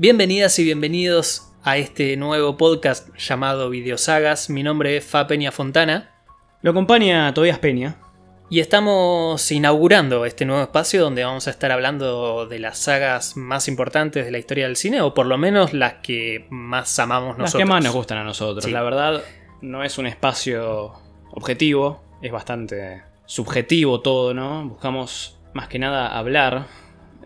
Bienvenidas y bienvenidos a este nuevo podcast llamado Videosagas. Mi nombre es Fa Peña Fontana Lo acompaña Tobias Peña. Y estamos inaugurando este nuevo espacio donde vamos a estar hablando de las sagas más importantes de la historia del cine o por lo menos las que más amamos Las nosotros. que más nos gustan a nosotros. Sí. La verdad, no es un espacio objetivo, es bastante subjetivo todo, ¿no? Buscamos más que nada hablar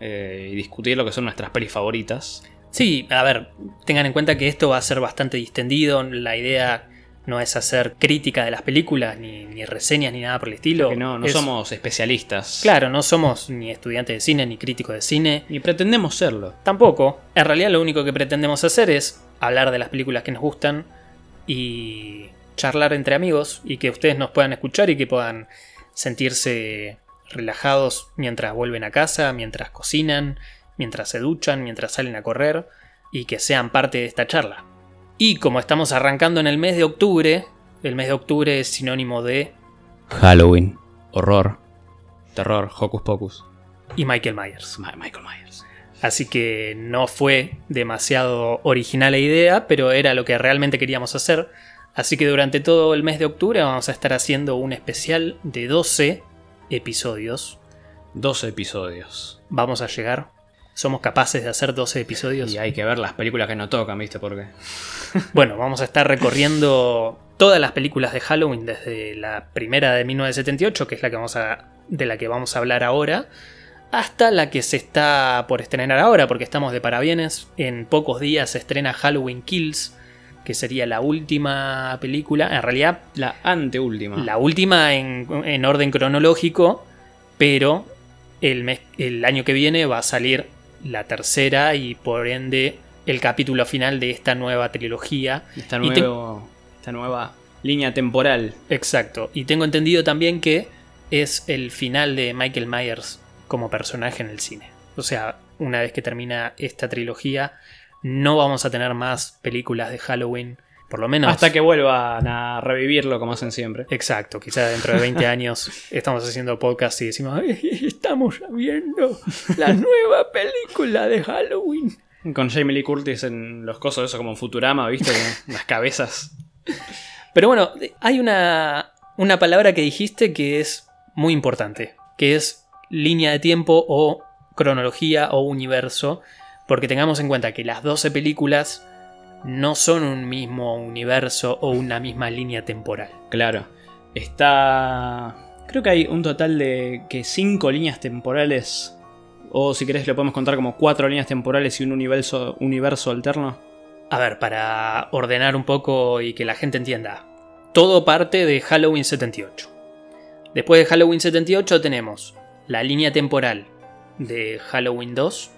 eh, y discutir lo que son nuestras pelis favoritas. Sí, a ver, tengan en cuenta que esto va a ser bastante distendido. La idea no es hacer crítica de las películas, ni, ni reseñas, ni nada por el estilo. No, no Es- somos especialistas. Claro, no somos ni estudiantes de cine, ni críticos de cine. Ni pretendemos serlo. Tampoco. En realidad lo único que pretendemos hacer es hablar de las películas que nos gustan y charlar entre amigos y que ustedes nos puedan escuchar y que puedan sentirse relajados mientras vuelven a casa, mientras cocinan, mientras se duchan, mientras salen a correr y que sean parte de esta charla. Y como estamos arrancando en el mes de octubre, el mes de octubre es sinónimo de Halloween, horror, terror, hocus pocus. y Michael Myers. Ma- Michael Myers. Así que no fue demasiado original la idea, pero era lo que realmente queríamos hacer. Así que durante todo el mes de octubre vamos a estar haciendo un especial de 12 episodios. 12 episodios. Vamos a llegar. Somos capaces de hacer 12 episodios. Y hay que ver las películas que no tocan, ¿viste? Porque Bueno, vamos a estar recorriendo todas las películas de Halloween desde la primera de 1978, que es la que vamos a, de la que vamos a hablar ahora, hasta la que se está por estrenar ahora, porque estamos de parabienes. En pocos días se estrena Halloween Kills, que sería la última película, en realidad la anteúltima. la última en, en orden cronológico, pero el, mes- el año que viene va a salir la tercera y por ende el capítulo final de esta nueva trilogía. Esta, te- nueva línea temporal. Exacto. Y tengo entendido también que es el final de Michael Myers como personaje en el cine. O sea, una vez que termina esta trilogía, no vamos a tener más películas de Halloween. Por lo menos. Hasta que vuelvan a revivirlo como hacen siempre. Exacto, quizá dentro de 20 años estamos haciendo podcast y decimos, "Ay, estamos viendo la nueva película de Halloween. Con Jamie Lee Curtis en los cosos, eso como en Futurama, ¿viste? Las cabezas. Pero bueno, hay una, una palabra que dijiste que es muy importante, que es línea de tiempo o cronología o universo, porque tengamos en cuenta que las 12 películas no son un mismo universo o una misma línea temporal. Claro. Está. Creo que hay un total de que cinco líneas temporales. O si querés lo podemos contar como cuatro líneas temporales y un universo, universo alterno. A ver, para ordenar un poco y que la gente entienda. Todo parte de Halloween 78. Después de Halloween 78 tenemos la línea temporal de Halloween 2.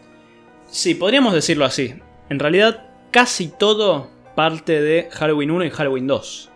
Sí, podríamos decirlo así. En realidad, casi todo parte de Halloween 1 y Halloween 2.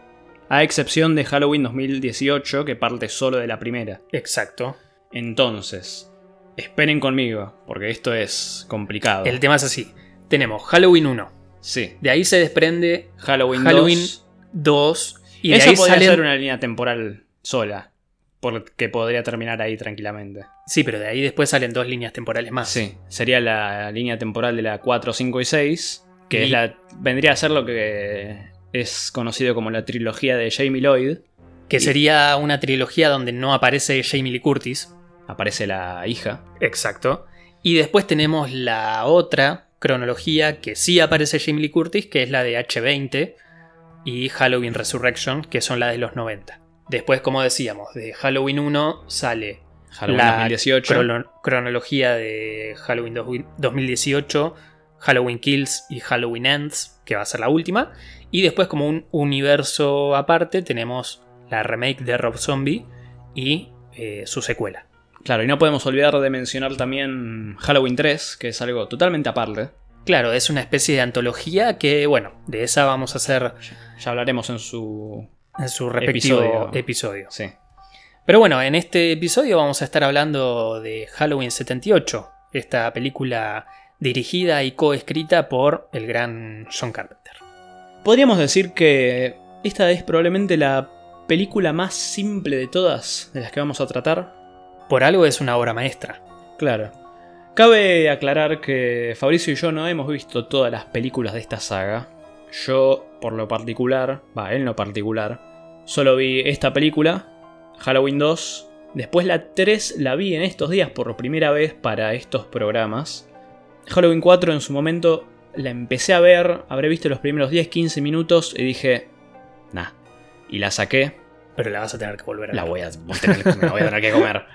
A excepción de Halloween 2018, que parte solo de la primera. Exacto. Entonces, esperen conmigo, porque esto es complicado. El tema es así. Tenemos Halloween 1. Sí. De ahí se desprende Halloween, Halloween 2. 2. Y de ahí podría salen... ser una línea temporal sola. Porque podría terminar ahí tranquilamente. Sí, pero de ahí después salen dos líneas temporales más. Sí, sería la línea temporal de la 4, 5 y 6. Que Y- es la, vendría a ser lo que es conocido como la trilogía de Jamie Lloyd. Que sería una trilogía donde no aparece Jamie Lee Curtis. Aparece la hija. Exacto. Y después tenemos la otra cronología que sí aparece Jamie Lee Curtis, que es la de H20 y Halloween Resurrection, que son las de los 90. Después, como decíamos, de Halloween 1 sale Halloween la 2018. crono- cronología de Halloween dos- 2018, Halloween Kills y Halloween Ends, que va a ser la última. Y después, como un universo aparte, tenemos la remake de Rob Zombie y eh, su secuela. Claro, y no podemos olvidar de mencionar también Halloween 3, que es algo totalmente aparte. Claro, es una especie de antología que, bueno, de esa vamos a hacer Ya hablaremos en su. en su respectivo Episodio. episodio. Sí. Pero bueno, en este episodio vamos a estar hablando de Halloween 78. esta película dirigida y coescrita por el gran John Carpenter. Podríamos decir que esta es probablemente la película más simple de todas de las que vamos a tratar. Por algo es una obra maestra. Claro. Cabe aclarar que Fabricio y yo no hemos visto todas las películas de esta saga. Yo, por lo particular, va, en lo particular, solo vi esta película, Halloween 2. Después la 3 la vi en estos días por primera vez para estos programas. Halloween 4 en su momento la empecé a ver, habré visto los primeros 10-15 minutos y dije, nah. Y la saqué. Pero la vas a tener que volver a La ver. voy a, voy a tener, me la voy a tener que comer.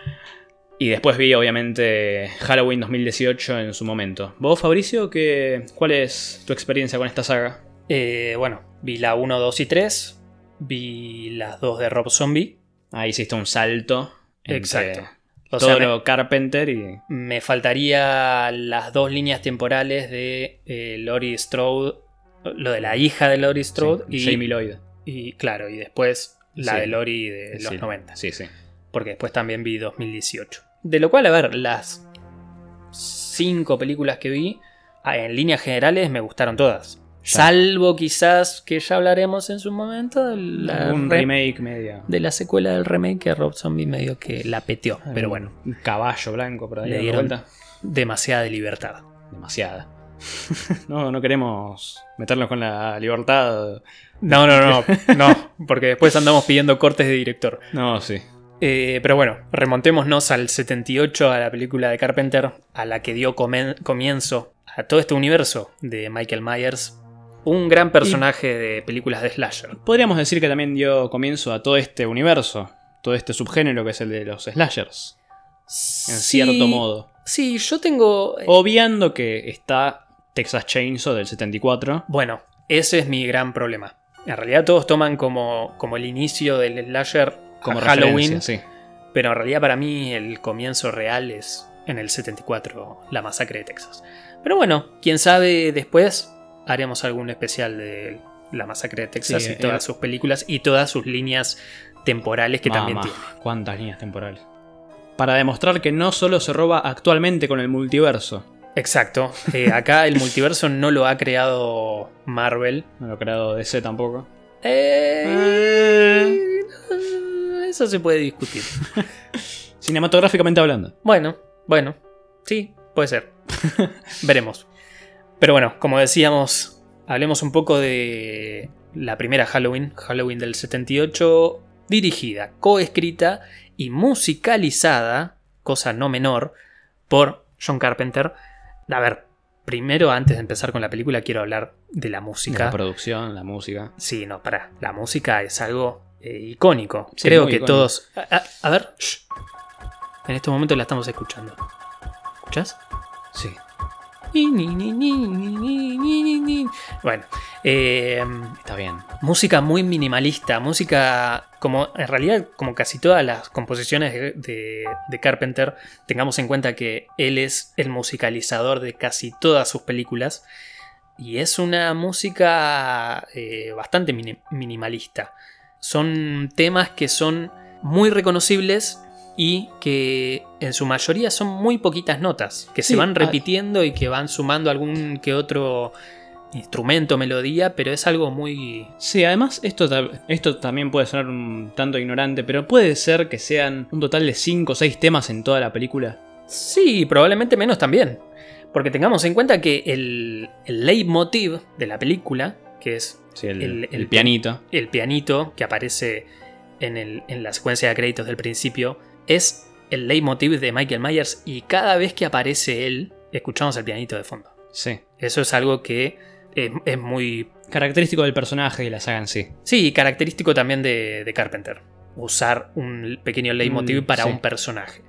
Y después vi, obviamente, Halloween 2018 en su momento. ¿Vos, Fabricio, qué, cuál es tu experiencia con esta saga? Eh, bueno, vi la 1, 2 y 3. Vi las dos de Rob Zombie. Ahí hiciste un salto. Exacto. O todo sea, me, lo Carpenter y. me faltaría las dos líneas temporales de eh, Laurie Strode. Lo de la hija de Laurie Strode. sí, y, Jamie Lloyd. y, claro, y después la Sí. de Laurie de los Sí, 90. Sí, sí. Porque después también vi 2018. De lo cual, a ver, las cinco películas que vi, ah, en líneas generales me gustaron todas. Salvo quizás que ya hablaremos en su momento de la, un re- remake medio. de la secuela del remake que Rob Zombie medio que la peteó. Pero bueno, Un caballo blanco por ahí Le dieron- vuelta. demasiada libertad. Demasiada. no, no queremos meternos con la libertad. No, no, no, no, porque después andamos pidiendo cortes de director. No, sí. Eh, pero bueno, remontémonos al 78, a la película de Carpenter, a la que dio comienzo a todo este universo de Michael Myers. Un gran personaje de películas de slasher. Podríamos decir que también dio comienzo a todo este universo, todo este subgénero que es el de los slashers, en cierto modo. Sí, yo tengo... eh, Obviando que está Texas Chainsaw del 74. Bueno, ese es mi gran problema. En realidad todos toman como, como el inicio del slasher Como a Halloween, sí. pero en realidad para mí el comienzo real es en el 74, la masacre de Texas. Pero bueno, quién sabe después haremos algún especial de la masacre de Texas Sí, y todas eh, sus películas y todas sus líneas temporales que también tiene. cuántas líneas temporales. Para demostrar que no solo se roba actualmente con el multiverso. Exacto. Eh, acá el multiverso no lo ha creado Marvel. No lo ha creado DC tampoco. Eh, Eso se puede discutir. Cinematográficamente hablando. Bueno, bueno, sí, puede ser. Veremos. Pero bueno, como decíamos, hablemos un poco de la primera Halloween, Halloween del 78, dirigida, coescrita y musicalizada, cosa no menor, por John Carpenter. A ver, primero antes de empezar con la película quiero hablar de la De música. La producción, la música. Sí, no, para. La música es algo eh, icónico. Sí, Creo que icónico. todos. A, a- a ver. shh. En este momento la estamos escuchando. ¿Escuchás? Sí. Bueno, Está bien. música muy minimalista, música como en realidad como casi todas las composiciones de, de- Carpenter, tengamos en cuenta que él es el musicalizador de casi todas sus películas y es una música eh, bastante mini- minimalista. Son temas que son muy reconocibles y que en su mayoría son muy poquitas notas, que Sí, se van ah. repitiendo y que van sumando algún que otro instrumento, melodía, pero es algo muy... Sí, además esto, esto también puede sonar un tanto ignorante, pero puede ser que sean un total de 5 o 6 temas en toda la película. Sí, probablemente menos también. Porque tengamos en cuenta que el, el leitmotiv de la película, que es Sí, el, El- el el- pianito. el pianito que aparece en, el- en la secuencia de créditos del principio, es el leitmotiv de Michael Myers y cada vez que aparece él, escuchamos el pianito de fondo. Sí. Eso es algo que es, es muy... Característico del personaje y la saga en sí. Sí, característico también de, de Carpenter. Usar un pequeño leitmotiv Mm, para sí. un personaje.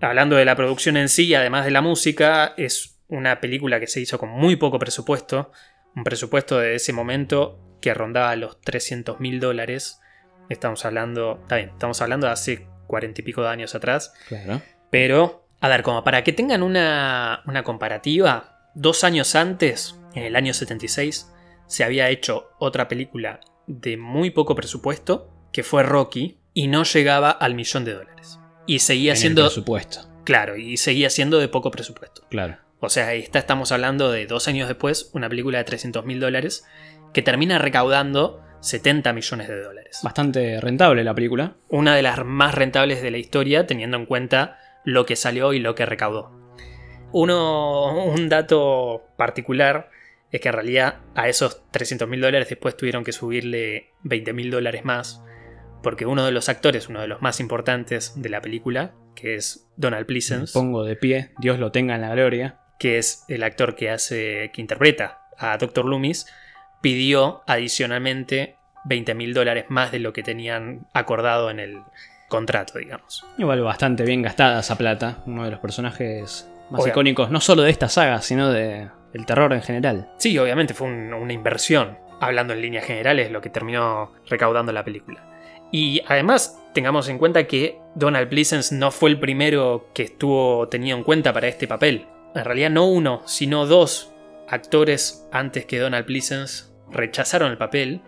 Hablando de la producción en sí, además de la música, es una película que se hizo con muy poco presupuesto. Un presupuesto de ese momento que rondaba los 300 mil dólares. Estamos hablando, está bien, estamos hablando de hace cuarenta y pico de años atrás. Claro. Pero, a ver, como para que tengan una, una comparativa, dos años antes, en el año 76, se había hecho otra película de muy poco presupuesto, que fue Rocky, y no llegaba al millón de dólares. Y seguía En el siendo... presupuesto. Claro, y seguía siendo de poco presupuesto. Claro. O sea, esta estamos hablando de dos años después, una película de 300 mil dólares que termina recaudando 70 millones de dólares. Bastante rentable la película. Una de las más rentables de la historia teniendo en cuenta lo que salió y lo que recaudó. Uno, un dato particular es que en realidad a esos 300 mil dólares después tuvieron que subirle 20 mil dólares más porque uno de los actores, uno de los más importantes de la película, que es Donald Pleasence, Pongo de pie, Dios lo tenga en la gloria. que es el actor que hace, que interpreta a Dr. Loomis, pidió adicionalmente 20 mil dólares más de lo que tenían acordado en el contrato, digamos. Igual bastante bien gastada esa plata. Uno de los personajes más icónicos, no solo de esta saga, sino de el terror en general. Sí, obviamente fue un- una inversión, hablando en líneas generales, lo que terminó recaudando la película. Y además, tengamos en cuenta que Donald Pleasence no fue el primero que estuvo tenido en cuenta para este papel. En realidad no uno, sino dos actores antes que Donald Pleasence rechazaron el papel.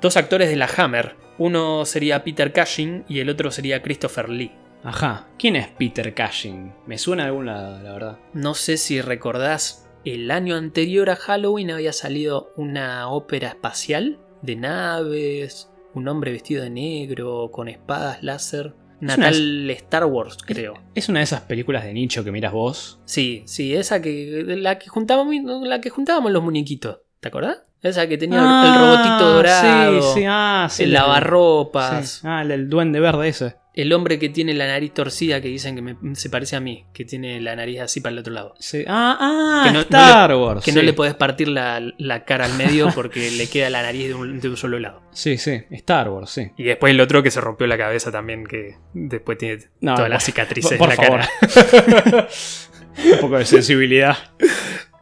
Dos actores de la Hammer. Uno sería Peter Cushing y el otro sería Christopher Lee. Ajá. ¿Quién es Peter Cushing? Me suena de algún lado, la verdad. No sé si recordás, el año anterior a Halloween había salido una ópera espacial de naves, un hombre vestido de negro, con espadas láser. una- Natal Star Wars, creo. Es una de esas películas de nicho que miras vos. Sí, sí, esa que. La que juntábamos, la que juntábamos los muñequitos. ¿Te acordás? Esa que tenía el- el Ah, robotito dorado. Sí, sí, ah, sí. el lavarropas. sí. Ah, el, el duende verde ese. El hombre que tiene la nariz torcida, que dicen que me- se parece a mí, que tiene la nariz así para el otro lado. Sí. Ah, ah, Que no- no Star Wars. Que no le podés partir la, la cara al medio porque le queda la nariz de un, de un solo lado. Sí, sí, Star Wars, sí. Y después el otro que se rompió la cabeza también, que después tiene No, todas las cicatrices por en la favor. cara. Un poco de sensibilidad.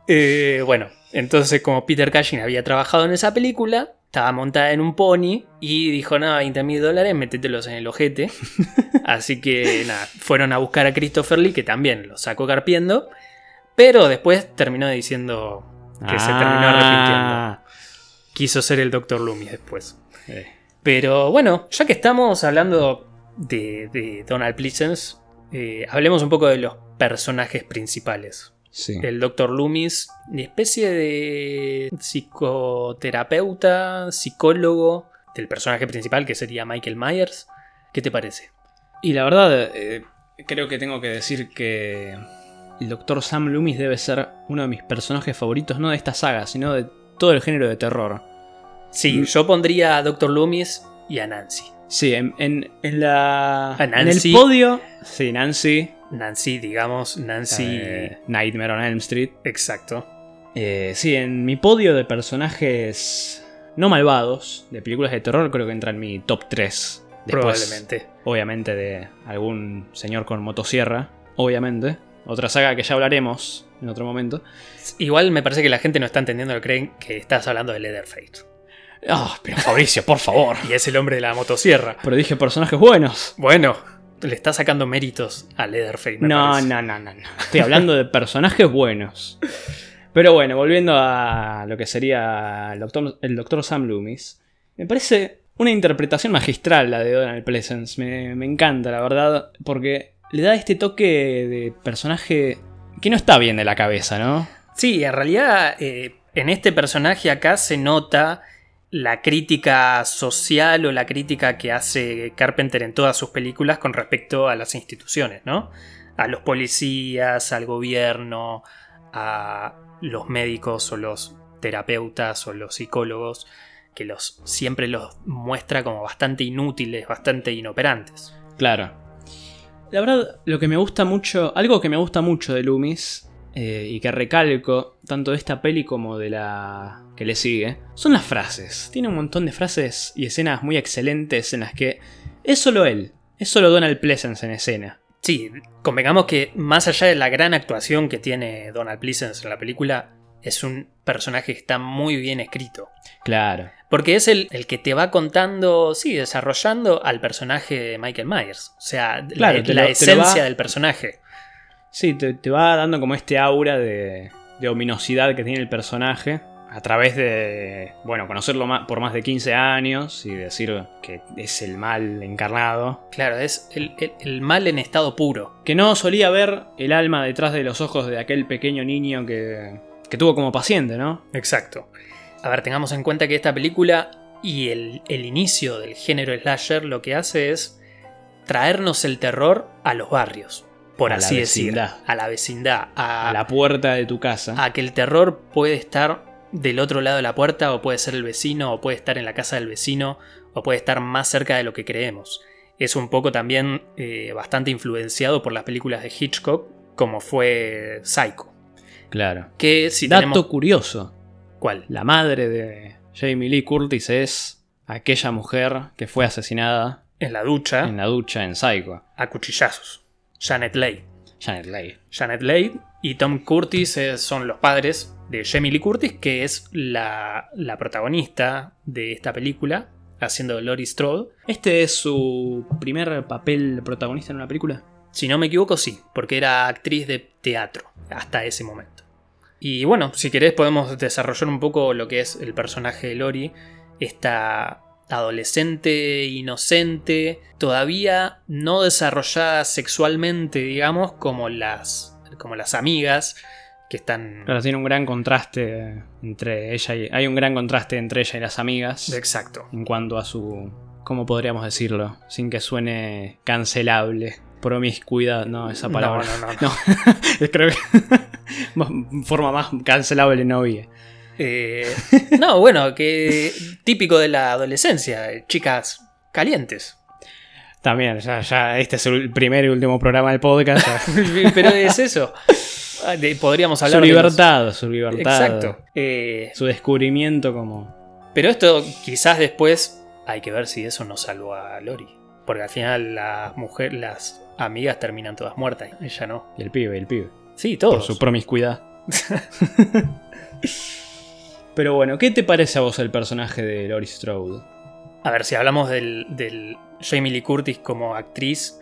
Eh, bueno, entonces como Peter Cushing había trabajado en esa película, estaba montada en un pony y dijo, nada, 20 mil dólares, métetelos en el ojete. Así que nada, fueron a buscar a Christopher Lee, que también lo sacó carpiendo, pero después terminó diciendo que se terminó arrepintiendo. Ah, Quiso ser el Dr. Loomis después. eh, Pero bueno, ya que estamos hablando de, de Donald Pleasence, eh, hablemos un poco de los personajes principales. Sí. El Dr. Loomis, una especie de psicoterapeuta, psicólogo del personaje principal que sería Michael Myers. ¿Qué te parece? Y la verdad, eh, creo que tengo que decir que el Dr. Sam Loomis debe ser uno de mis personajes favoritos, no de esta saga, sino de todo el género de terror. Sí, Mm. yo pondría a Dr. Loomis y a Nancy. Sí, en, en- en la. A En el podio. Sí, Nancy. Nancy, digamos, Nancy. eh, Nightmare on Elm Street. Exacto. Eh, sí, en mi podio de personajes no malvados de películas de terror, creo que entra en mi top 3. Después, Probablemente. Obviamente, de algún señor con motosierra. Obviamente. Otra saga que ya hablaremos en otro momento. Igual me parece que la gente no está entendiendo lo que creen que estás hablando de Leatherface. Ah, pero Fabricio, por favor. Y es el hombre de la motosierra. Pero dije personajes buenos. Bueno, le está sacando méritos a Leatherface. me No, no, no, no, no. Estoy hablando de personajes buenos. Pero bueno, volviendo a lo que sería el doctor, el doctor Sam Loomis. Me parece una interpretación magistral la de Donald Pleasence. Me, me encanta, la verdad. Porque le da este toque de personaje que no está bien de la cabeza, ¿no? Sí, en realidad eh, en este personaje acá se nota la crítica social o la crítica que hace Carpenter en todas sus películas con respecto a las instituciones, ¿no? A los policías, al gobierno, a los médicos o los terapeutas o los psicólogos, que los siempre los muestra como bastante inútiles, bastante inoperantes. Claro. La verdad, lo que me gusta mucho, algo que me gusta mucho de Loomis, eh, y que recalco, tanto de esta peli como de la que le sigue, son las frases. Tiene un montón de frases y escenas muy excelentes en las que es solo él, es solo Donald Pleasence en escena. Sí, convengamos que más allá de la gran actuación que tiene Donald Pleasence en la película, es un personaje que está muy bien escrito. Claro. Porque es el, el que te va contando, sí, desarrollando al personaje de Michael Myers. O sea, Claro, la, lo esencia va- del personaje. Sí, te, te va dando como este aura de, de ominosidad que tiene el personaje a través de, bueno, conocerlo por más de 15 años y decir que es el mal encarnado, Claro, es el, el- el mal en estado puro. que no solía ver el alma detrás de los ojos de aquel pequeño niño que, que tuvo como paciente, ¿no? Exacto. A ver, tengamos en cuenta que esta película y el, el inicio del género slasher lo que hace es traernos el terror a los barrios, por A la así decir. vecindad. A la vecindad. A, A la puerta de tu casa. a que el terror puede estar del otro lado de la puerta, o puede ser el vecino, o puede estar en la casa del vecino, o puede estar más cerca de lo que creemos. Es un poco también eh, bastante influenciado por las películas de Hitchcock, como fue Psycho. Claro. Que si Dato tenemos. curioso, ¿Cuál? la madre de Jamie Lee Curtis es aquella mujer que fue asesinada En la ducha, en la ducha en Psycho. a cuchillazos. Janet Leigh. Janet Leigh. Janet Leigh y Tom Curtis eh, son los padres de Jamie Lee Curtis, que es la, la protagonista de esta película, haciendo Laurie Strode. ¿Este es su primer papel protagonista en una película? Si no me equivoco, sí, porque era actriz de teatro hasta ese momento. Y bueno, si querés podemos desarrollar un poco lo que es el personaje de Lori, esta adolescente inocente, todavía no desarrollada sexualmente, digamos, como las, como las amigas que están... Claro, tiene un gran contraste entre ella y. Hay un gran contraste entre ella y las amigas. Exacto. En cuanto a su. ¿Cómo podríamos decirlo? Sin que suene cancelable. Promiscuidad, no, esa palabra. No, no, no. No, creo que. forma más cancelable no había. Eh, no, bueno, que típico de la adolescencia, chicas calientes. También, ya, ya este es el primer y último programa del podcast. Pero es eso. Ah, de- Podríamos su hablar de los- libertad, su libertad. Exacto. Eh, Su descubrimiento como. pero esto quizás después hay que ver si eso no salvó a Lori. Porque al final las mujeres, las amigas terminan todas muertas. Ella no. Y el pibe, y el pibe. Sí, Por todos. su promiscuidad. Pero bueno, ¿qué te parece a vos el personaje de Laurie Strode? A ver, si hablamos del, del Jamie Lee Curtis como actriz,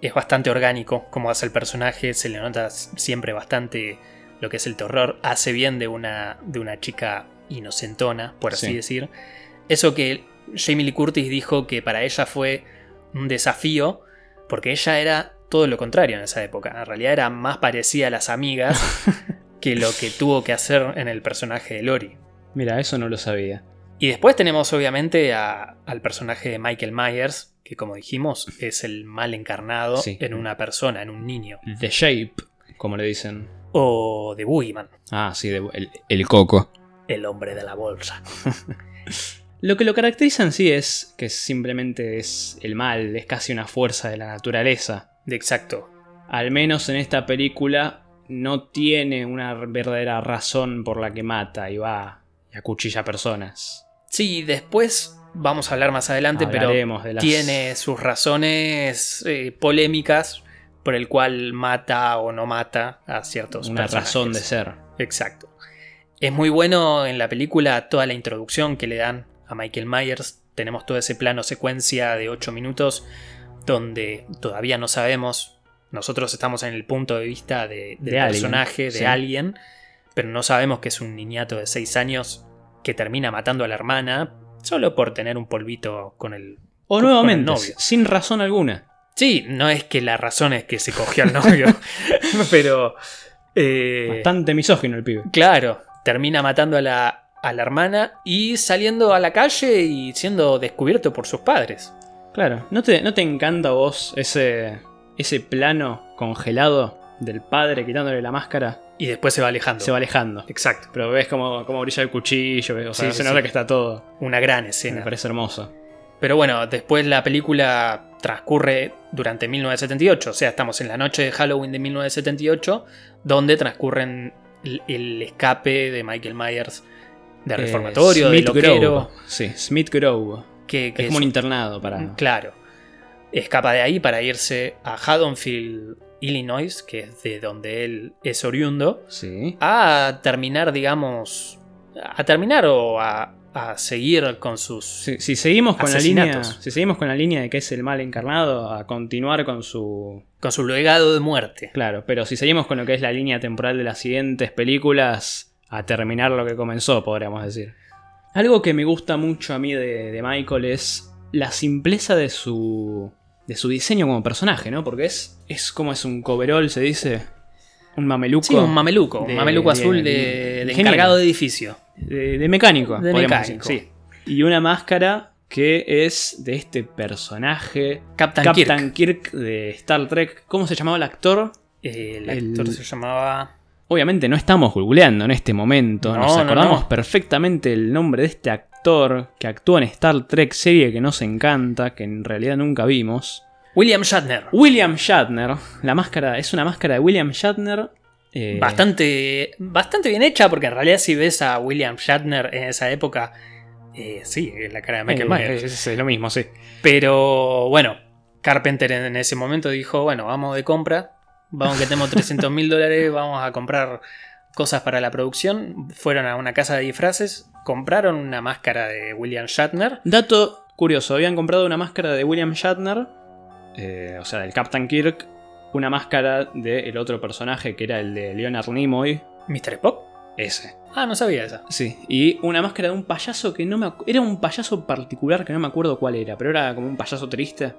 es bastante orgánico como hace el personaje, se le nota siempre bastante lo que es el terror, hace bien de una, de una chica inocentona, por así Sí. decir. Eso que Jamie Lee Curtis dijo que para ella fue un desafío, porque ella era todo lo contrario en esa época, en realidad era más parecida a las amigas que lo que tuvo que hacer en el personaje de Lori. Mira, eso no lo sabía. Y después tenemos obviamente a- al personaje de Michael Myers, que como dijimos es el mal encarnado Sí. en una persona, en un niño. The Shape, como le dicen. O de Boogeyman, Ah, sí, de- el, el coco. el hombre de la bolsa. Lo que lo caracteriza en sí es que simplemente es el mal, es casi una fuerza de la naturaleza. De exacto. Al menos en esta película no tiene una verdadera razón por la que mata y va y acuchilla personas. Sí, después vamos a hablar más adelante, Hablaremos pero las- tiene sus razones eh, polémicas por el cual mata o no mata a ciertos Una personajes. razón de ser. Exacto. Es muy bueno en la película toda la introducción que le dan a Michael Myers. Tenemos todo ese plano secuencia de 8 minutos donde todavía no sabemos. Nosotros estamos en el punto de vista de- del De alguien, personaje, de sí. alguien, pero no sabemos que es un niñato de 6 años que termina matando a la hermana solo por tener un polvito con el. O con- nuevamente, con el novio. sin razón alguna. Sí, no es que la razón es que se cogió al novio, pero. eh, Bastante misógino el pibe. Claro, termina matando a la, a la hermana y saliendo a la calle y siendo descubierto por sus padres. Claro, ¿no te, no te encanta a vos ese, ese plano congelado del padre quitándole la máscara? Y después se va alejando. Se va alejando. Exacto. Pero ves como, como brilla el cuchillo, o sea, Sí, se nota sí. que está todo. Una gran Me escena. parece hermoso. Pero bueno, después la película transcurre durante 1978. O sea, estamos en la noche de Halloween de 1978, donde transcurren el, el escape de Michael Myers de Eh, reformatorio, de Smith loquero. Grove. Sí, Smith Grove. Que, que Es como un internado para. Claro. Escapa de ahí para irse a Haddonfield, Illinois, que es de donde él es oriundo, Sí. a terminar, digamos, a terminar o a, a seguir con sus... Si, si seguimos con la línea. Si seguimos con la línea de que es el mal encarnado, a continuar con su. con su legado de muerte. Claro, pero si seguimos con lo que es la línea temporal de las siguientes películas, a terminar lo que comenzó, podríamos decir. Algo que me gusta mucho a mí de, de Michael es la simpleza de su, de su diseño como personaje, ¿no? Porque es, es como es un coverall, se dice. Un mameluco. Sí, un mameluco. de- un mameluco azul de, de de encargado de edificio. De, mecánico, De mecánico. decir, sí. Y una máscara que es de este personaje. Captain, Captain Kirk. Kirk. de Star Trek. ¿Cómo se llamaba el actor? El El- actor se llamaba. Obviamente no estamos googleando en este momento. No, Nos no, acordamos no. perfectamente el nombre de este actor que actúa en Star Trek, serie que nos encanta, que en realidad nunca vimos. William Shatner. William Shatner. La máscara es una máscara de William Shatner. eh, Bastante, bastante bien hecha, porque en realidad, si ves a William Shatner en esa época, eh, sí, es la cara de Michael eh, Myers. es- es lo mismo, sí. Pero bueno, Carpenter en ese momento dijo: Bueno, vamos de compra, vamos que tenemos 300 mil dólares, vamos a comprar cosas para la producción. Fueron a una casa de disfraces, compraron una máscara de William Shatner. Dato curioso, habían comprado una máscara de William Shatner, eh, o sea, del Captain Kirk, una máscara del otro personaje que era el de Leonard Nimoy, ¿Mr. Spock? ese. Ah, no sabía esa. Sí, y una máscara de un payaso que no me Era un payaso particular que no me acuerdo cuál era, pero era como un payaso triste.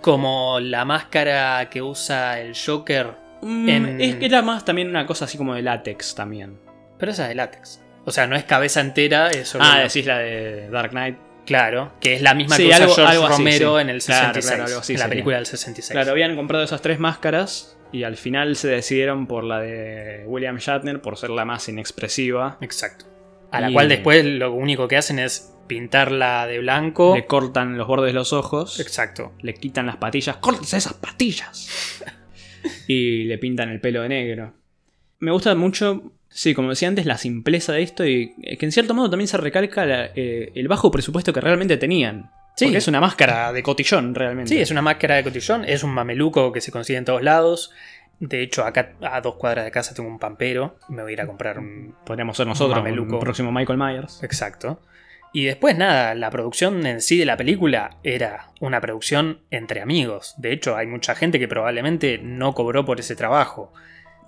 Como la máscara que usa el Joker, Mm, En- Es que era más también una cosa así como de látex también. pero esa es de látex. O sea, no es cabeza entera, es solo Ah, decís la de Dark Knight. Claro, que es la misma Sí, que usa algo- George algo así, Romero sí. en el Claro, 66. claro, algo así en la sería. película del 66. Claro, habían comprado esas tres máscaras y al final se decidieron por la de William Shatner por ser la más inexpresiva. Exacto. A la Y- cual después lo único que hacen es pintarla de blanco. Le cortan los bordes de los ojos, Exacto. le quitan las patillas, ¡córtense esas patillas! y le pintan el pelo de negro. Me gusta mucho, sí, como decía antes, la simpleza de esto y eh, que en cierto modo también se recalca la- eh, el bajo presupuesto que realmente tenían. Sí. Porque es una máscara de cotillón realmente. Sí, es una máscara de cotillón, es un mameluco que se consigue en todos lados. De hecho, acá a dos cuadras de casa tengo un pampero. Me voy a ir a comprar un. Podríamos ser nosotros, Mameluco. el próximo Michael Myers. Exacto. Y después, nada, la producción en sí de la película era una producción entre amigos. De hecho, hay mucha gente que probablemente no cobró por ese trabajo.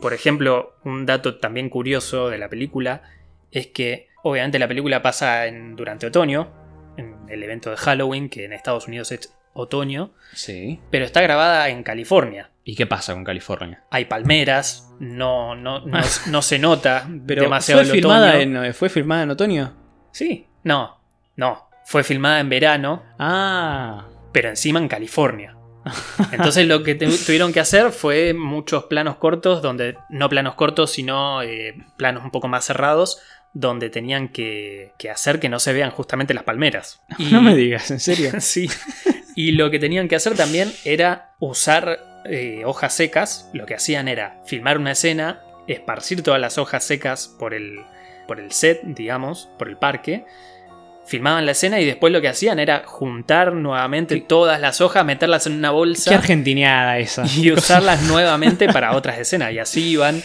Por ejemplo, un dato también curioso de la película es que, obviamente, la película pasa en- durante otoño, en el evento de Halloween, que en Estados Unidos es otoño, Sí. pero está grabada en California. ¿Y qué pasa con California? Hay palmeras, no, no, no, no se nota Pero demasiado ¿fue el filmada, otoño. en, ¿Fue filmada en otoño? Sí, no, no. Fue filmada en verano, Ah. pero encima en California. Entonces lo que tuvieron que hacer fue muchos planos cortos, donde no planos cortos, sino eh, planos un poco más cerrados, donde tenían que, que hacer que no se vean justamente las palmeras. Y- No me digas, ¿en serio? sí. Y lo que tenían que hacer también era usar eh, hojas secas. Lo que hacían era filmar una escena, esparcir todas las hojas secas por el, por el set, digamos, por el parque. Filmaban la escena y después lo que hacían era juntar nuevamente todas las hojas, meterlas en una Qué bolsa argentineada esa. y usarlas nuevamente para otras escenas. Y así iban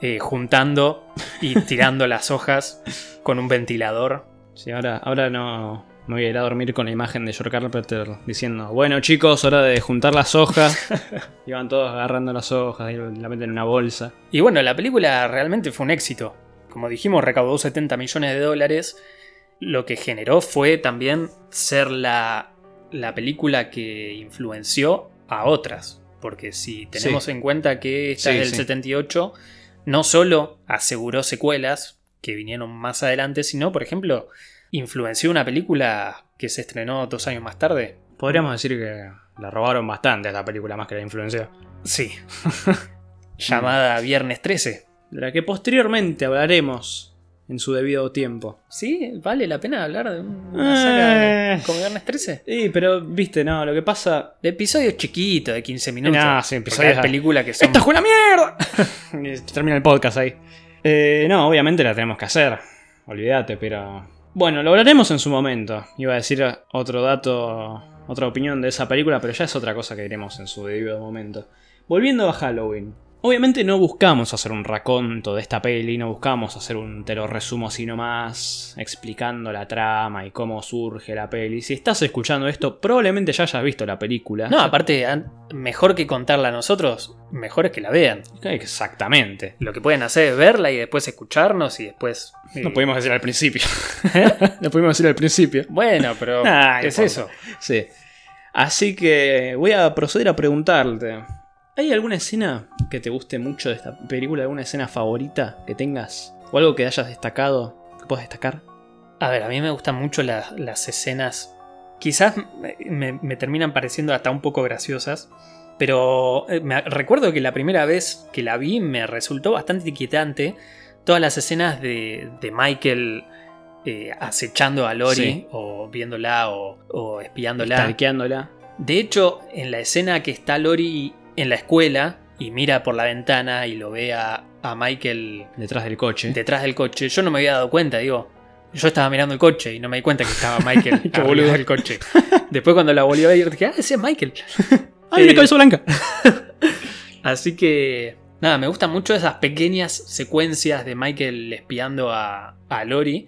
eh, juntando y tirando las hojas con un ventilador. Sí, ahora, ahora no me voy a ir a dormir con la imagen de George Carpenter diciendo, bueno chicos, hora de juntar las hojas. y van todos agarrando las hojas y la meten en una bolsa. Y bueno, la película realmente fue un éxito. Como dijimos, recaudó 70 millones de dólares. Lo que generó fue también ser la, la película que influenció a otras. Porque si tenemos en cuenta que esta Sí, es del sí. 78, no solo aseguró secuelas que vinieron más adelante, sino, por ejemplo, influenció una película que se estrenó dos años más tarde. Podríamos decir que la robaron bastante a esta película más que la influencia. Sí. Llamada Viernes 13. De la que posteriormente hablaremos en su debido tiempo. Sí, vale la pena hablar de una saga Eh. como Viernes 13. Sí, pero viste, no, lo que pasa... De episodios chiquitos, de 15 minutos. No, sí, episodios- hay películas que son. ¡Esta es una mierda! Termina el podcast ahí. Eh, no, obviamente la tenemos que hacer. Olvídate, pero. Bueno, lo hablaremos en su momento. Iba a decir otro dato, otra opinión de esa película, pero ya es otra cosa que diremos en su debido momento. Volviendo a Halloween. Obviamente no buscamos hacer un raconto de esta peli, no buscamos hacer un te lo resumo así nomás, explicando la trama y cómo surge la peli. Si estás escuchando esto, probablemente ya hayas visto la película. No, aparte, mejor que contarla a nosotros, mejor es que la vean. Exactamente. Lo que pueden hacer es verla y después escucharnos y después. eh, Lo pudimos decir al principio. Lo pudimos decir al principio. Bueno, pero. ¿qué es eso? Sí. Así que voy a proceder a preguntarte. ¿Hay alguna escena que te guste mucho de esta película? ¿Alguna escena favorita que tengas? ¿O algo que hayas destacado? ¿Que puedas destacar? A ver, a mí me gustan mucho la- las escenas. Quizás me, terminan pareciendo hasta un poco graciosas. Pero eh, me, recuerdo que la primera vez que la vi me resultó bastante inquietante. Todas las escenas de, de Michael eh, acechando a Lori Sí. o viéndola o, o espiándola. Stalkeándola. De hecho, en la escena que está Lori en la escuela y mira por la ventana y lo ve a, a Michael Detrás del coche. detrás del coche, yo no me había dado cuenta, digo. Yo estaba mirando el coche y no me di cuenta que estaba Michael arriba boludo. del coche. Después cuando la volví a ver dije, ah, ese es Michael. ¡Ay, una Eh, cabeza blanca! Así que, nada, me gustan mucho esas pequeñas secuencias de Michael espiando a, a Lori.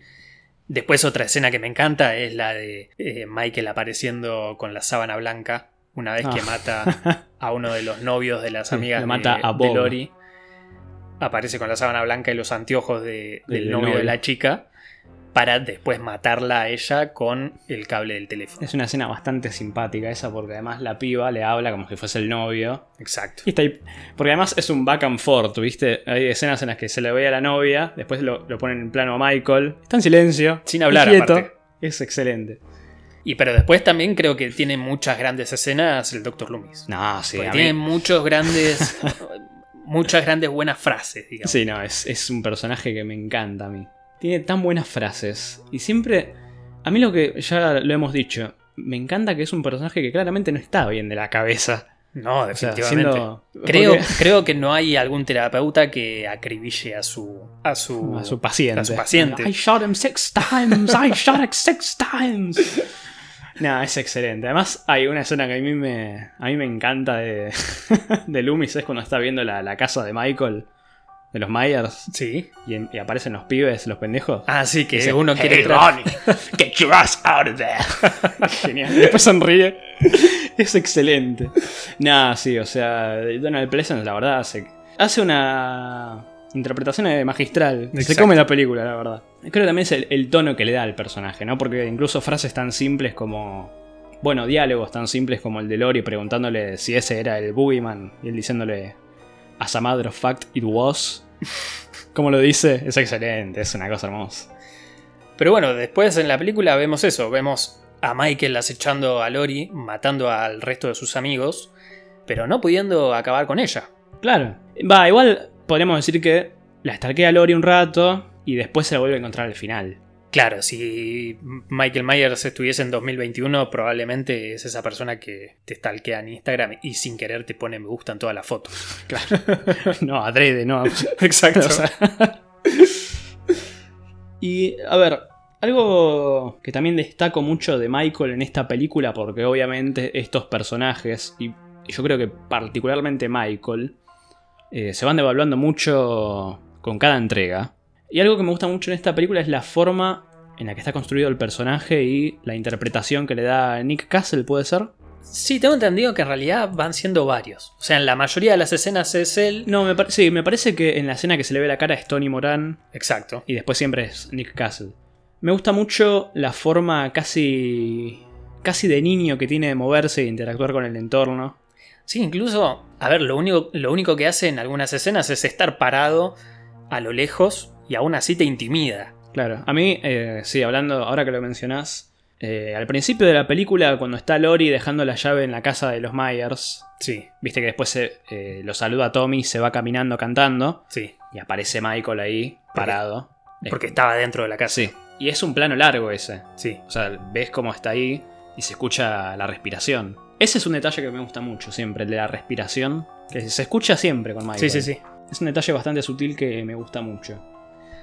Después otra escena que me encanta es la de eh, Michael apareciendo con la sábana blanca una vez que Ah. mata a uno de los novios de las amigas mata de, a de Bob. Lori. Aparece con la sábana blanca y los anteojos de- del Del novio de la chica para después matarla a ella con el cable del teléfono. Es una escena bastante simpática esa porque además la piba le habla como si fuese el novio. Exacto. Y está ahí- Porque además es un back and forth, ¿viste? Hay escenas en las que se le ve a la novia, después lo, lo ponen en plano a Michael. Está en silencio. Sin hablar, quieto. aparte. Es excelente. Y pero después también creo que tiene muchas grandes escenas el Dr. Loomis. No, sí. Tiene mí- muchos grandes. muchas grandes buenas frases, digamos. Sí, no, es, es un personaje que me encanta a mí. Tiene tan buenas frases. Y siempre. A mí lo que ya lo hemos dicho. Me encanta que es un personaje que claramente no está bien de la cabeza. No, O sea, definitivamente. siendo- creo, porque- creo que no hay algún terapeuta que acribille a su. a su. a su paciente. a su paciente. I shot him six times. I shot him six times. No, es excelente. Además, hay una escena que a mí me, a mí me encanta de, de Loomis. Es cuando está viendo la, la casa de Michael, de los Myers, Sí. y, y aparecen los pibes, los pendejos. Ah, sí, que Dice, uno quiere "Hey, entrar. Ronnie, get your ass out of there. Genial. Después sonríe. Es excelente. Nah, sí, o sea, Donald Pleasence, la verdad, hace, hace una interpretación eh, magistral. Se come la película, la verdad. Creo que también es el, el tono que le da al personaje, ¿no? Porque incluso frases tan simples como. Bueno, diálogos tan simples como el de Lori preguntándole si ese era el Boogeyman y él diciéndole. As a matter of fact, it was. Como lo dice, es excelente, es una cosa hermosa. Pero bueno, después en la película vemos eso. Vemos a Michael acechando a Lori, matando al resto de sus amigos, pero no pudiendo acabar con ella. Claro. Va, igual podríamos decir que la stalkea a Lori un rato y después se la vuelve a encontrar al final. Claro, si Michael Myers estuviese en 2021, probablemente es esa persona que te stalkea en Instagram y sin querer te pone me gusta en todas las fotos. Claro. no, adrede, no. Exacto. O sea. y, a ver, algo que también destaco mucho de Michael en esta película, porque obviamente estos personajes, y yo creo que particularmente Michael, eh, se van devaluando mucho con cada entrega. Y algo que me gusta mucho en esta película es la forma en la que está construido el personaje y la interpretación que le da Nick Castle, ¿puede ser? Sí, tengo entendido que en realidad van siendo varios. O sea, en la mayoría de las escenas es él. No, me, sí, me parece que en la escena que se le ve la cara es Tony Moran Exacto. y después siempre es Nick Castle. Me gusta mucho la forma casi casi de niño que tiene de moverse e interactuar con el entorno. Sí, incluso, a ver, lo único, lo único que hace en algunas escenas es estar parado a lo lejos y aún así te intimida. Claro, a mí, eh, sí, hablando, ahora que lo mencionás, eh, al principio de la película, cuando está Lori dejando la llave en la casa de los Myers, Sí, viste que después se, eh, lo saluda a Tommy, se va caminando cantando sí. y aparece Michael ahí, parado. Porque estaba dentro de la casa. Sí, y es un plano largo ese. Sí. O sea, ves cómo está ahí y se escucha la respiración. Ese es un detalle que me gusta mucho siempre, el de la respiración. Que se escucha siempre con Michael. Sí, sí, sí. Es un detalle bastante sutil que me gusta mucho.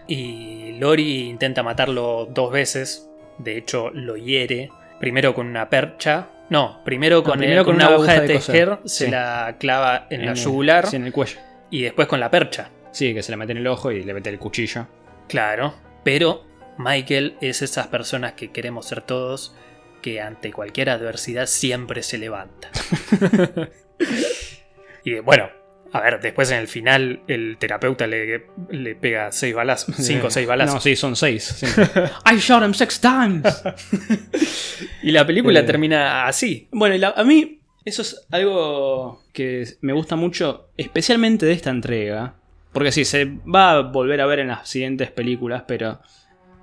Y Lori intenta matarlo dos veces. De hecho, lo hiere. Primero con una percha. No, primero con, primero el- con con una una aguja de de tejer. coser. Se Sí. la clava en, la el- yugular. Sí, en el cuello. y después con la percha. Sí, que se le mete en el ojo y le mete el cuchillo. Claro, pero Michael es esas personas que queremos ser todos, que ante cualquier adversidad siempre se levanta. y bueno, a ver, después en el final el terapeuta le, le pega seis balazos, cinco o seis balazos. No, sí, son seis. I shot him six times. Y la película Eh. termina así. Bueno, y la- a mí eso es algo que me gusta mucho, especialmente de esta entrega. Porque sí, se va a volver a ver en las siguientes películas, pero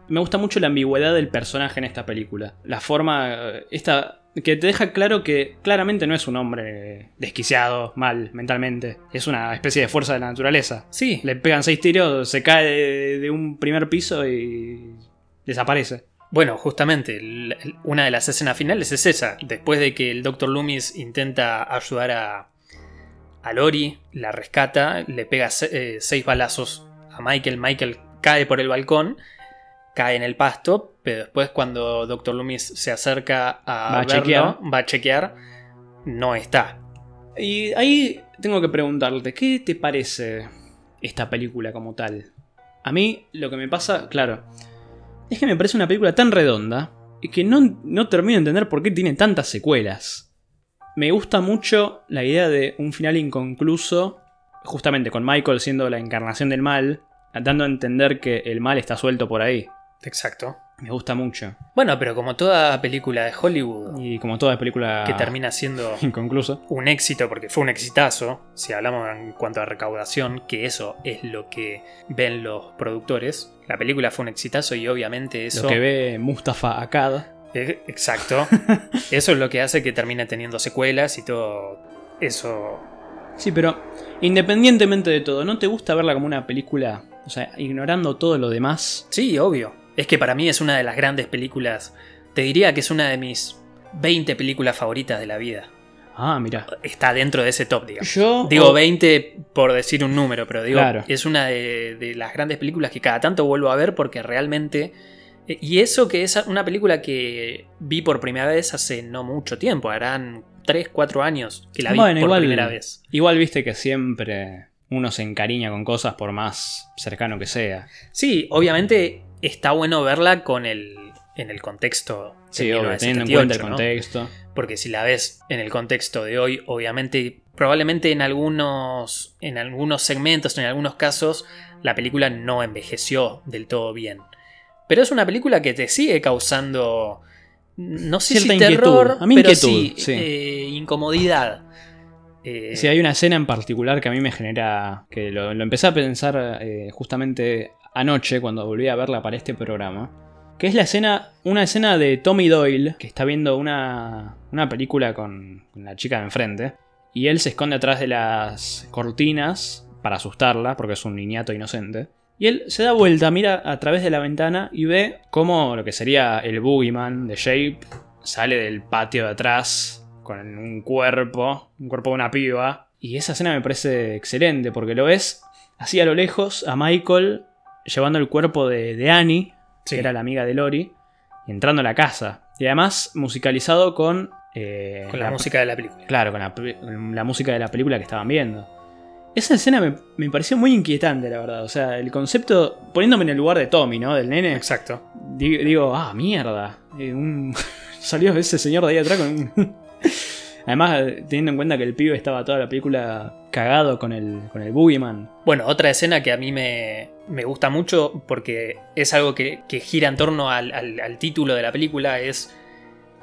me gusta mucho la ambigüedad del personaje en esta película. La forma, eh, esta, que te deja claro que claramente no es un hombre desquiciado, mal mentalmente. Es una especie de fuerza de la naturaleza. Sí, Le pegan seis tiros, se cae de, de un primer piso y desaparece. Bueno, justamente, una de las escenas finales es esa. Después de que el Dr. Loomis intenta ayudar a, a Lori, la rescata, le pega eh, seis balazos a Michael. Michael cae por el balcón, cae en el pasto, pero después cuando Dr. Loomis se acerca a, Va a verlo, chequear. va a chequear, no está. Y ahí tengo que preguntarte, ¿qué te parece esta película como tal? A mí lo que me pasa, claro, es que me parece una película tan redonda y que no, no termino de entender por qué tiene tantas secuelas. Me gusta mucho la idea de un final inconcluso, justamente con Michael siendo la encarnación del mal, dando a entender que el mal está suelto por ahí. Exacto. Me gusta mucho. Bueno, pero como toda película de Hollywood Y como toda película que termina siendo inconclusa. un éxito, porque fue un exitazo, si hablamos en cuanto a recaudación, que eso es lo que ven los productores. La película fue un exitazo y obviamente eso... Lo que ve Mustafa Akkad. Eh, Exacto. eso es lo que hace que termine teniendo secuelas y todo eso... Sí, pero independientemente de todo, ¿no te gusta verla como una película? O sea, ignorando todo lo demás. Sí, obvio. Es que para mí es una de las grandes películas. Te diría que es una de mis 20 películas favoritas de la vida. Ah, mira. Está dentro de ese top, digamos. Yo. Digo oh, 20 por decir un número, pero digo, Claro. es una de, de las grandes películas que cada tanto vuelvo a ver porque realmente... eh, Y eso que es una película que vi por primera vez hace no mucho tiempo, harán 3, 4 años que la vi Bueno, por igual- primera vez. Igual viste que siempre uno se encariña con cosas por más cercano que sea. Sí, obviamente está bueno verla con el, en el contexto. de Sí, obvio, teniendo en cuenta el 1978, ¿no? contexto. Porque si la ves en el contexto de hoy, obviamente, probablemente en algunos, en algunos segmentos, en algunos casos, la película no envejeció del todo bien. Pero es una película que te sigue causando, no sé Cierta si terror, A mí pero sí. eh, incomodidad. Eh, Sí, hay una escena en particular que a mí me genera. que lo, lo empecé a pensar eh, justamente anoche cuando volví a verla para este programa. Que es la escena. Una escena de Tommy Doyle que está viendo una, una película con, con la chica de enfrente. Y él se esconde atrás de las cortinas para asustarla, porque es un niñato inocente. Y él se da vuelta, mira a través de la ventana y ve cómo lo que sería el Boogeyman de Shape sale del patio de atrás con un cuerpo, un cuerpo de una piba. Y esa escena me parece excelente porque lo ves así a lo lejos a Michael llevando el cuerpo de, de Annie, sí. que era la amiga de Lori, y entrando a la casa. Y además musicalizado con... eh, con la, música de la película. Claro, con la, música de la película que estaban viendo. Esa escena me, me pareció muy inquietante, la verdad. O sea, el concepto, poniéndome en el lugar de Tommy, ¿no? Del nene. Exacto. Digo, digo, ah, mierda. Eh, un- Salió ese señor de ahí atrás con un... Además, teniendo en cuenta que el pibe estaba toda la película cagado con el, con el Boogeyman. Bueno, otra escena que a mí me, me gusta mucho porque es algo que, que gira en torno al, al- al título de la película es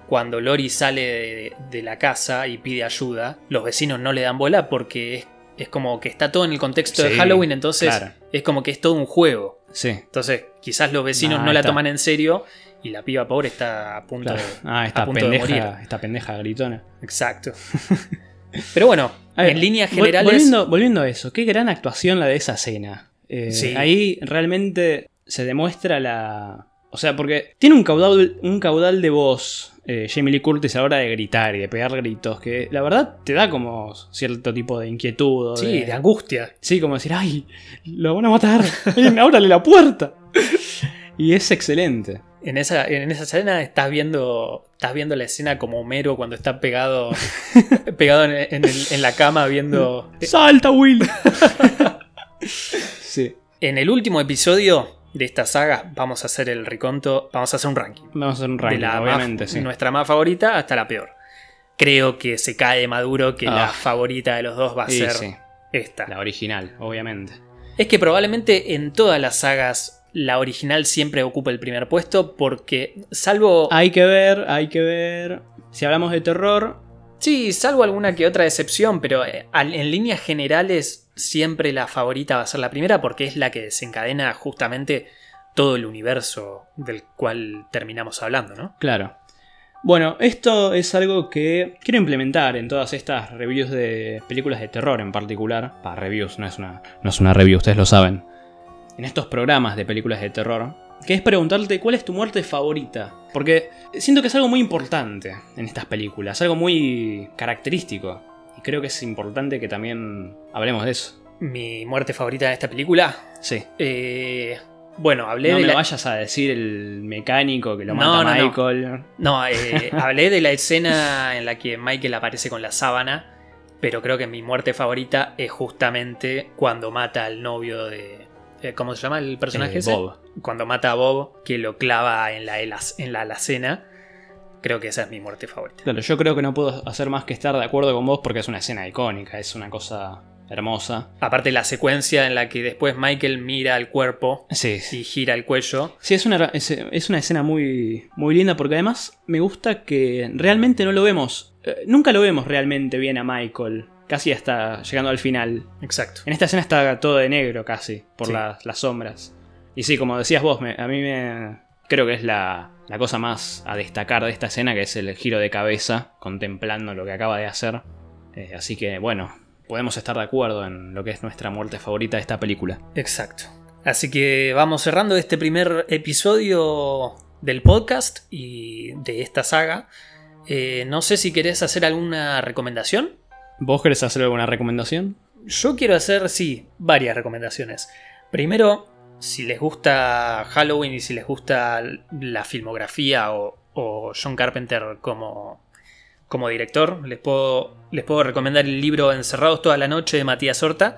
cuando Lori sale de, de la casa y pide ayuda. Los vecinos no le dan bola porque es, es como que está todo en el contexto de Halloween, entonces claro. es como que es todo un juego. Sí. Entonces quizás los vecinos Ah, no la está. toman en serio y la piba pobre está a punto Claro. de... Ah, a esta punto de morir. esta pendeja gritona. Exacto. Pero bueno, A ver, en líneas generales... Volviendo, volviendo a eso, qué gran actuación la de esa escena. Eh, Sí. Ahí realmente se demuestra la. O sea, porque tiene un caudal, un caudal de voz, eh, Jamie Lee Curtis, a la hora de gritar y de pegar gritos, que la verdad te da como cierto tipo de inquietud. Sí, de angustia. Sí, como decir, ¡ay! ¡Lo van a matar! ¡Miren, ábrale la puerta! Y es excelente. En esa, en esa escena estás viendo, estás viendo la escena como Homero cuando está pegado, pegado en, en el- en la cama viendo... ¡Salta, Will! Sí. En el último episodio de esta saga vamos a hacer el reconto, vamos a hacer un ranking. Vamos a hacer un de ranking, la obviamente, más- sí. nuestra más favorita hasta la peor. Creo que se cae maduro que la Ah. favorita de los dos va a ser sí, esta. la original, obviamente. Es que probablemente en todas las sagas la original siempre ocupa el primer puesto porque salvo Hay que ver, hay que ver. Si hablamos de terror, sí, salvo alguna que otra excepción, pero eh, en líneas generales siempre la favorita va a ser la primera porque es la que desencadena justamente todo el universo del cual terminamos hablando, ¿no? claro. Bueno, esto es algo que quiero implementar en todas estas reviews de películas de terror en particular. Para reviews, no es una, no es una review, ustedes lo saben. En estos programas de películas de terror, que es preguntarte cuál es tu muerte favorita. Porque siento que es algo muy importante en estas películas, algo muy característico. Y creo que es importante que también hablemos de eso. Mi muerte favorita de esta película. Sí. eh, bueno, hablé No de me la... vayas a decir el mecánico que lo No, mata no, no. Michael. No, eh, hablé de la escena en la que Michael aparece con la sábana, pero creo que mi muerte favorita es justamente cuando mata al novio de... eh, ¿Cómo se llama el personaje Eh, ese? Bob. Cuando mata a Bob, que lo clava en la, en la alacena. Creo que esa es mi muerte favorita. Claro, yo creo que no puedo hacer más que estar de acuerdo con vos porque es una escena icónica, es una cosa hermosa. Aparte la secuencia en la que después Michael mira al cuerpo Sí, y gira el cuello. Sí, es una, es, es una escena muy, muy linda porque además me gusta que realmente no lo vemos. eh, nunca lo vemos realmente bien a Michael. Casi hasta llegando al final. Exacto. En esta escena está todo de negro casi, por Sí. las, las sombras. Y sí, como decías vos, me- a mí me... Creo que es la, la cosa más a destacar de esta escena, que es el giro de cabeza, contemplando lo que acaba de hacer. Eh, así que, bueno, podemos estar de acuerdo en lo que es nuestra muerte favorita de esta película. Exacto. Así que vamos cerrando este primer episodio del podcast y de esta saga. Eh, no sé si querés hacer alguna recomendación. ¿Vos querés hacer alguna recomendación? Yo quiero hacer, sí, varias recomendaciones. Primero, si les gusta Halloween y si les gusta la filmografía o, o John Carpenter como, como director, les puedo, les puedo recomendar el libro Encerrados toda la noche de Matías Horta,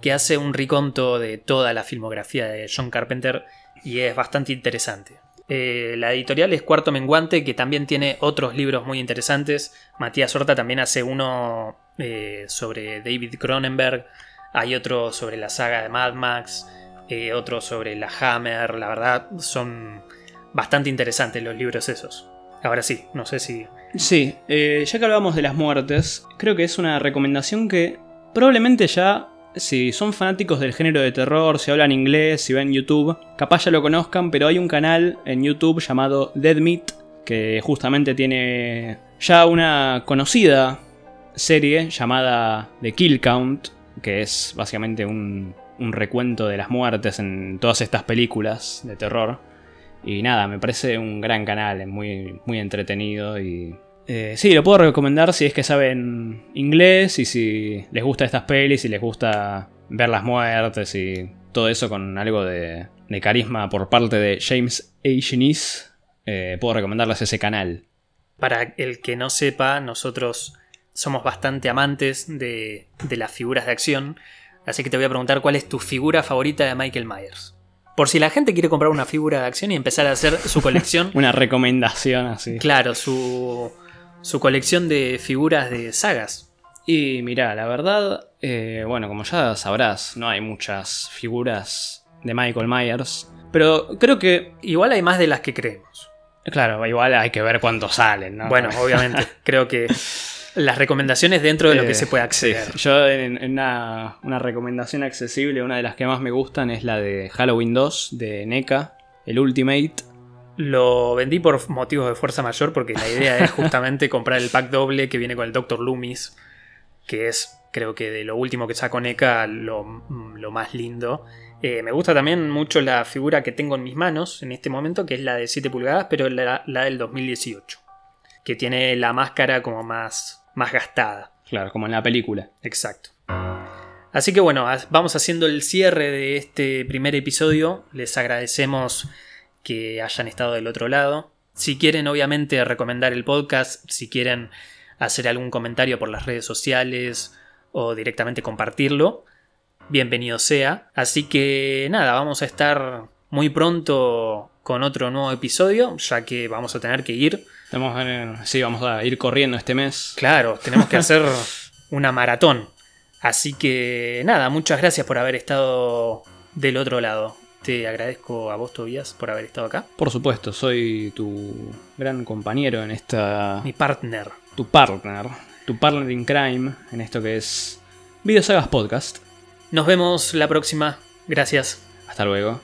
que hace un riconto de toda la filmografía de John Carpenter y es bastante interesante. Eh, la editorial es Cuarto Menguante, que también tiene otros libros muy interesantes. Matías Horta también hace uno eh, sobre David Cronenberg, hay otro sobre la saga de Mad Max, eh, otro sobre la Hammer. La verdad, son bastante interesantes los libros esos. Ahora sí, no sé si. Sí, eh, ya que hablamos de las muertes, creo que es una recomendación que probablemente ya, si son fanáticos del género de terror, si hablan inglés, si ven YouTube, capaz ya lo conozcan, pero hay un canal en YouTube llamado Dead Meat, que justamente tiene ya una conocida serie llamada The Kill Count, que es básicamente un, un recuento de las muertes en todas estas películas de terror. Y nada, me parece un gran canal, muy, muy entretenido y... eh, sí, lo puedo recomendar si es que saben inglés y si les gusta estas pelis, si les gusta ver las muertes y todo eso con algo de, de carisma por parte de James A. Shiniz, eh, puedo recomendarles ese canal. Para el que no sepa, nosotros somos bastante amantes de, de las figuras de acción. Así que te voy a preguntar cuál es tu figura favorita de Michael Myers. Por si la gente quiere comprar una figura de acción y empezar a hacer su colección. Una recomendación así. claro, su, su colección de figuras de sagas. Y mira, la verdad, eh, bueno, como ya sabrás, no hay muchas figuras de Michael Myers. Pero creo que, Igual hay más de las que creemos. claro, igual hay que ver cuántos salen, ¿no? Bueno, obviamente, creo que las recomendaciones dentro de lo que Eh, se puede acceder. sí. Yo en, en una, una recomendación accesible, una de las que más me gustan es la de Halloween 2 de NECA, el Ultimate. Lo vendí por motivos de fuerza mayor porque la idea es justamente comprar el pack doble que viene con el Dr. Loomis, que es creo que de lo último que sacó NECA lo, lo más lindo. Eh, me gusta también mucho la figura que tengo en mis manos en este momento, que es la de 7 pulgadas, pero la, la del 2018, que tiene la máscara como más, más gastada. Claro, como en la película. Exacto. Así que bueno, vamos haciendo el cierre de este primer episodio. Les agradecemos que hayan estado del otro lado. Si quieren, obviamente, recomendar el podcast, si quieren hacer algún comentario por las redes sociales o directamente compartirlo, bienvenido sea. Así que nada, vamos a estar muy pronto con otro nuevo episodio, ya que vamos a tener que ir. Estamos en- sí, vamos a ir corriendo este mes. Claro, tenemos que hacer una maratón. Así que nada, muchas gracias por haber estado del otro lado. Te agradezco a vos, Tobías, por haber estado acá. Por supuesto, soy tu gran compañero en esta. Mi partner. tu partner. Tu partner in crime en esto que es Videosagas Podcast. Nos vemos la próxima. Gracias. Hasta luego.